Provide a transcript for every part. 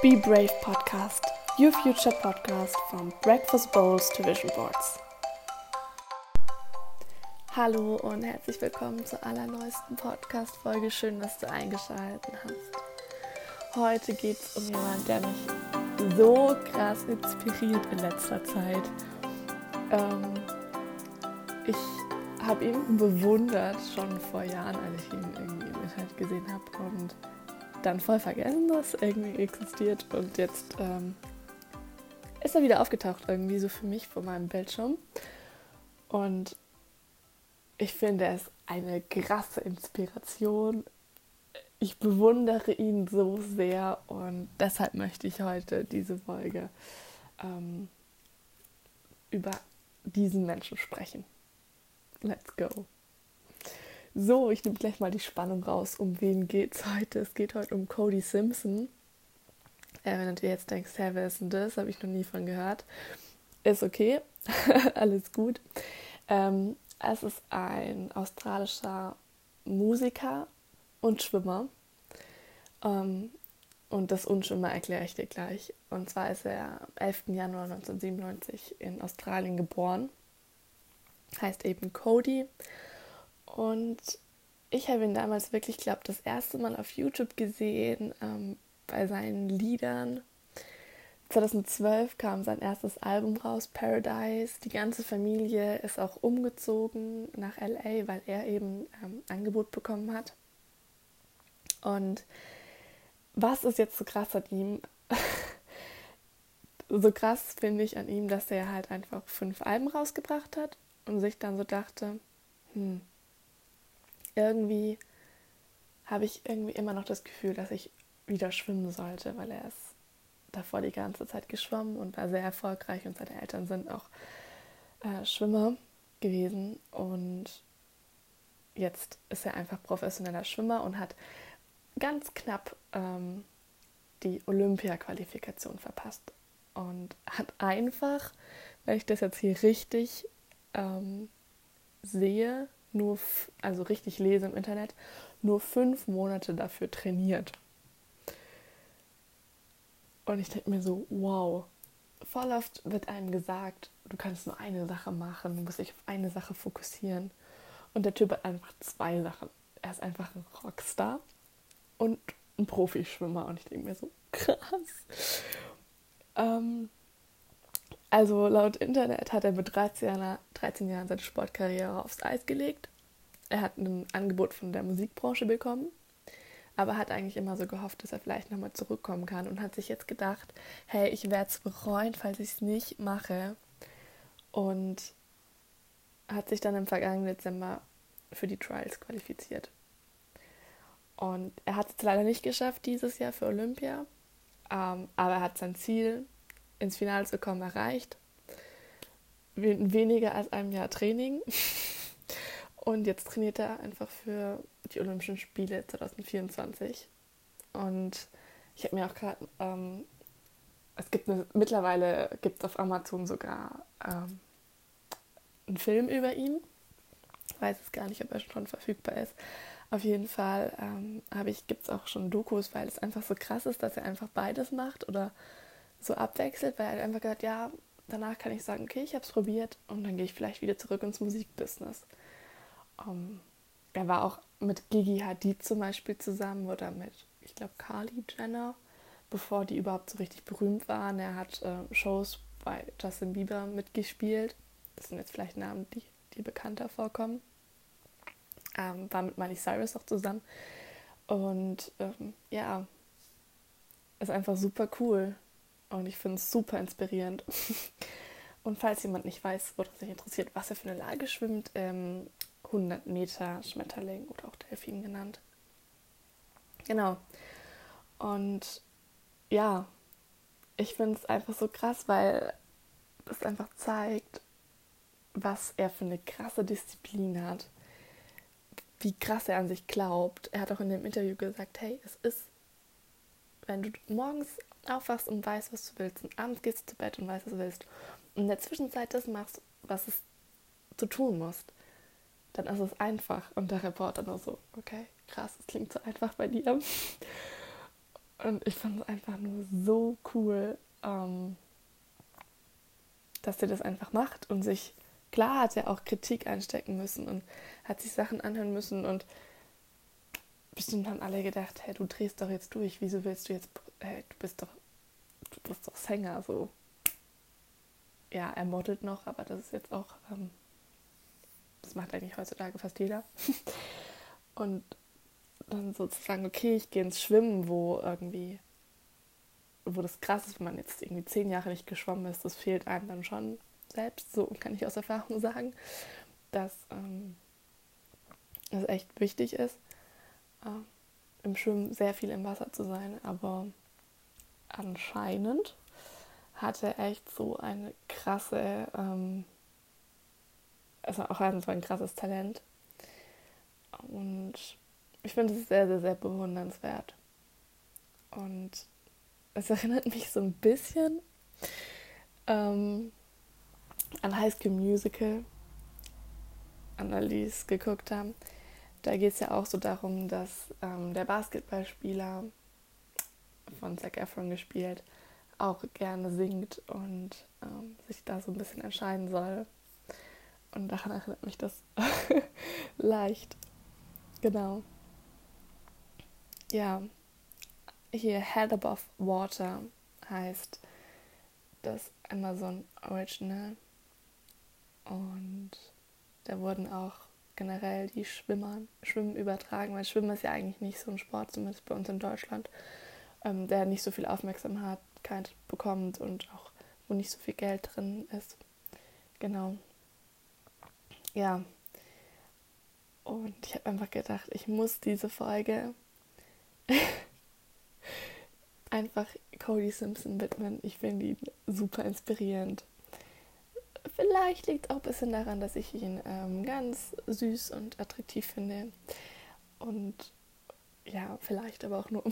Be Brave Podcast, your future podcast from Breakfast Bowls to Vision Boards. Hallo und herzlich willkommen zur allerneuesten Podcast-Folge. Schön, dass du eingeschaltet hast. Heute geht es um jemanden, der mich so krass inspiriert in letzter Zeit. Ähm, ich habe ihn bewundert schon vor Jahren, als ich ihn irgendwie im Internet gesehen habe und dann voll vergessen, dass irgendwie existiert. Und jetzt ähm, ist er wieder aufgetaucht, irgendwie so für mich vor meinem Bildschirm. Und ich finde, ist eine krasse Inspiration. Ich bewundere ihn so sehr und deshalb möchte ich heute diese Folge ähm, über diesen Menschen sprechen. Let's go. So, ich nehme gleich mal die Spannung raus. Um wen geht es heute? Es geht heute um Cody Simpson. Äh, wenn du jetzt denkst, hä, wer ist denn das? Habe ich noch nie von gehört. Ist okay, alles gut. Ähm, es ist ein australischer Musiker und Schwimmer. Ähm, und das Unschwimmer erkläre ich dir gleich. Und zwar ist er am 11. Januar 1997 in Australien geboren heißt eben Cody. Und ich habe ihn damals wirklich, glaube das erste Mal auf YouTube gesehen ähm, bei seinen Liedern. 2012 kam sein erstes Album raus, Paradise. Die ganze Familie ist auch umgezogen nach LA, weil er eben ähm, Angebot bekommen hat. Und was ist jetzt so krass an ihm? so krass finde ich an ihm, dass er halt einfach fünf Alben rausgebracht hat und sich dann so dachte, hm, irgendwie habe ich irgendwie immer noch das Gefühl, dass ich wieder schwimmen sollte, weil er ist davor die ganze Zeit geschwommen und war sehr erfolgreich und seine Eltern sind auch äh, Schwimmer gewesen und jetzt ist er einfach professioneller Schwimmer und hat ganz knapp ähm, die Olympia-Qualifikation verpasst und hat einfach, weil ich das jetzt hier richtig ähm, sehe, nur, also richtig lese im Internet, nur fünf Monate dafür trainiert. Und ich denke mir so, wow, voll oft wird einem gesagt, du kannst nur eine Sache machen, du musst dich auf eine Sache fokussieren. Und der Typ hat einfach zwei Sachen. Er ist einfach ein Rockstar und ein Profischwimmer. Und ich denke mir so, krass. Ähm, also laut Internet hat er mit 13 Jahren, 13 Jahren seine Sportkarriere aufs Eis gelegt. Er hat ein Angebot von der Musikbranche bekommen, aber hat eigentlich immer so gehofft, dass er vielleicht nochmal zurückkommen kann und hat sich jetzt gedacht, hey, ich werde es bereuen, falls ich es nicht mache. Und hat sich dann im vergangenen Dezember für die Trials qualifiziert. Und er hat es leider nicht geschafft dieses Jahr für Olympia, ähm, aber er hat sein Ziel ins Finale zu kommen, erreicht. Weniger als einem Jahr Training. Und jetzt trainiert er einfach für die Olympischen Spiele 2024. Und ich habe mir auch gerade, ähm, es gibt eine, mittlerweile gibt es auf Amazon sogar ähm, einen Film über ihn. Ich weiß es gar nicht, ob er schon verfügbar ist. Auf jeden Fall ähm, gibt es auch schon Dokus, weil es einfach so krass ist, dass er einfach beides macht oder so abwechselt, weil er einfach gesagt, ja, danach kann ich sagen, okay, ich habe es probiert und dann gehe ich vielleicht wieder zurück ins Musikbusiness. Um, ähm, er war auch mit Gigi Hadid zum Beispiel zusammen oder mit, ich glaube, Carly Jenner, bevor die überhaupt so richtig berühmt waren. Er hat äh, Shows bei Justin Bieber mitgespielt. Das sind jetzt vielleicht Namen, die, die bekannter vorkommen. Ähm, war mit Miley Cyrus auch zusammen. Und ähm, ja, ist einfach super cool. Und ich finde es super inspirierend. Und falls jemand nicht weiß oder sich interessiert, was er für eine Lage schwimmt, ähm, 100 Meter Schmetterling oder auch Delfin genannt. Genau. Und ja, ich finde es einfach so krass, weil es einfach zeigt, was er für eine krasse Disziplin hat. Wie krass er an sich glaubt. Er hat auch in dem Interview gesagt, hey, es ist, wenn du morgens aufwachst und weißt, was du willst. Und abends gehst du zu Bett und weißt, was du willst. Und in der Zwischenzeit das machst, was es zu tun musst. Dann ist es einfach. Und der Reporter nur so, okay, krass, es klingt so einfach bei dir. Und ich fand es einfach nur so cool, ähm, dass er das einfach macht und sich, klar hat er auch Kritik einstecken müssen und hat sich Sachen anhören müssen und bestimmt haben alle gedacht, hey, du drehst doch jetzt durch, wieso willst du jetzt, hey, du bist doch, du bist doch Sänger, so. Ja, er modelt noch, aber das ist jetzt auch, ähm, das macht eigentlich heutzutage fast jeder. und dann sozusagen, okay, ich gehe ins Schwimmen, wo irgendwie, wo das krass ist, wenn man jetzt irgendwie zehn Jahre nicht geschwommen ist, das fehlt einem dann schon selbst, so kann ich aus Erfahrung sagen, dass ähm, es echt wichtig ist, äh, im Schwimmen sehr viel im Wasser zu sein, aber anscheinend hat er echt so eine krasse, ähm, also auch ein, so ein krasses Talent. Und ich finde es sehr, sehr, sehr bewundernswert. Und es erinnert mich so ein bisschen ähm, an High School Musical, an es geguckt haben. Da geht es ja auch so darum, dass ähm, der Basketballspieler von Zac Efron gespielt auch gerne singt und ähm, sich da so ein bisschen entscheiden soll. Und daran erinnert mich das leicht. Genau. Ja, hier Head Above Water heißt das Amazon Original. Und da wurden auch generell die Schwimmer, Schwimmen übertragen, weil Schwimmen ist ja eigentlich nicht so ein Sport, zumindest bei uns in Deutschland, ähm, der nicht so viel Aufmerksamkeit bekommt und auch wo nicht so viel Geld drin ist. Genau. Ja. Und ich habe einfach gedacht, ich muss diese Folge einfach Cody Simpson widmen. Ich finde ihn super inspirierend. Vielleicht liegt es auch ein bisschen daran, dass ich ihn ähm, ganz süß und attraktiv finde. Und ja, vielleicht aber auch nur.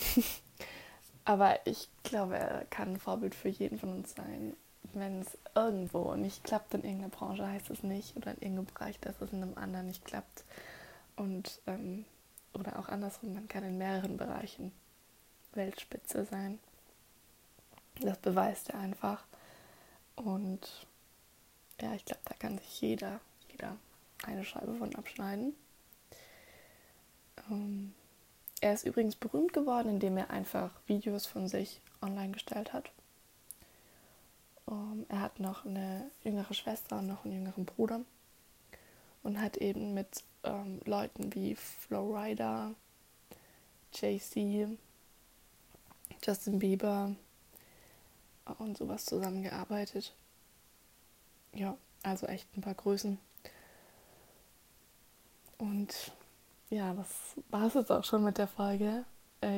aber ich glaube, er kann ein Vorbild für jeden von uns sein. Wenn es irgendwo nicht klappt in irgendeiner Branche, heißt es nicht. Oder in irgendeinem Bereich, dass es in einem anderen nicht klappt. Und ähm, oder auch andersrum, man kann in mehreren Bereichen Weltspitze sein. Das beweist er einfach. Und ja, ich glaube, da kann sich jeder, jeder eine Scheibe von abschneiden. Ähm, er ist übrigens berühmt geworden, indem er einfach Videos von sich online gestellt hat. Ähm, er hat noch eine jüngere Schwester und noch einen jüngeren Bruder und hat eben mit ähm, Leuten wie Flowrider, JC, Justin Bieber und sowas zusammengearbeitet ja, also echt ein paar Größen. Und ja, das war es jetzt auch schon mit der Folge.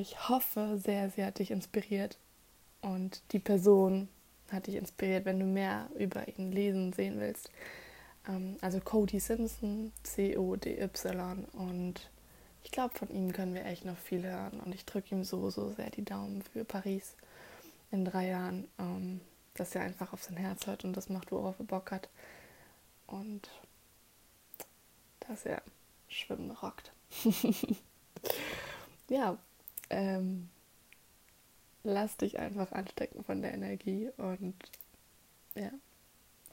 Ich hoffe sehr, sie hat dich inspiriert. Und die Person hat dich inspiriert, wenn du mehr über ihn lesen, sehen willst. Ähm, also Cody Simpson, C-O-D-Y. Und ich glaube, von ihm können wir echt noch viel hören. Und ich drücke ihm so, so sehr die Daumen für Paris in drei Jahren. Dass er einfach auf sein Herz hört und das macht, worauf er Bock hat. Und dass er Schwimmen rockt. ja, ähm, lass dich einfach anstecken von der Energie und ja,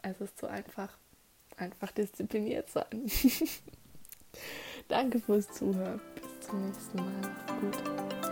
es ist so einfach, einfach diszipliniert sein. Danke fürs Zuhören. Bis zum nächsten Mal. Gut.